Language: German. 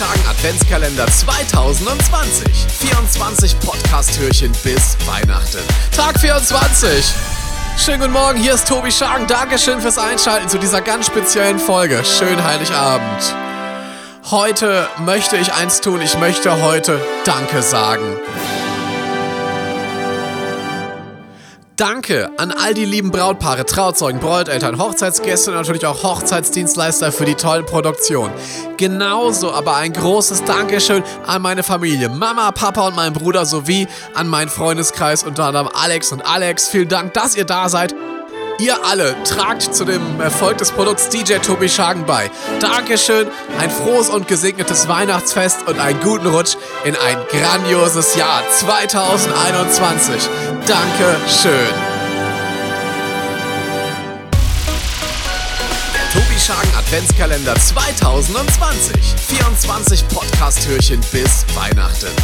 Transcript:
Schagen Adventskalender 2020. 24 Podcast-Türchen bis Weihnachten. Tag 24. Schönen guten Morgen, hier ist Tobi Schagen. Dankeschön fürs Einschalten zu dieser ganz speziellen Folge. Schönen Heiligabend. Heute möchte ich eins tun. Ich möchte heute Danke sagen. Danke an all die lieben Brautpaare, Trauzeugen, Bräuteltern, Hochzeitsgäste und natürlich auch Hochzeitsdienstleister für die tollen Produktionen. Genauso aber ein großes Dankeschön an meine Familie, Mama, Papa und meinen Bruder sowie an meinen Freundeskreis, unter anderem Alex und Alex. Vielen Dank, dass ihr da seid. Ihr alle tragt zu dem Erfolg des Produkts DJ Tobi Schagen bei. Dankeschön, ein frohes und gesegnetes Weihnachtsfest und einen guten Rutsch in ein grandioses Jahr 2021. Dankeschön. Der Tobi Schagen Adventskalender 2020. 24 Podcast-Türchen bis Weihnachten.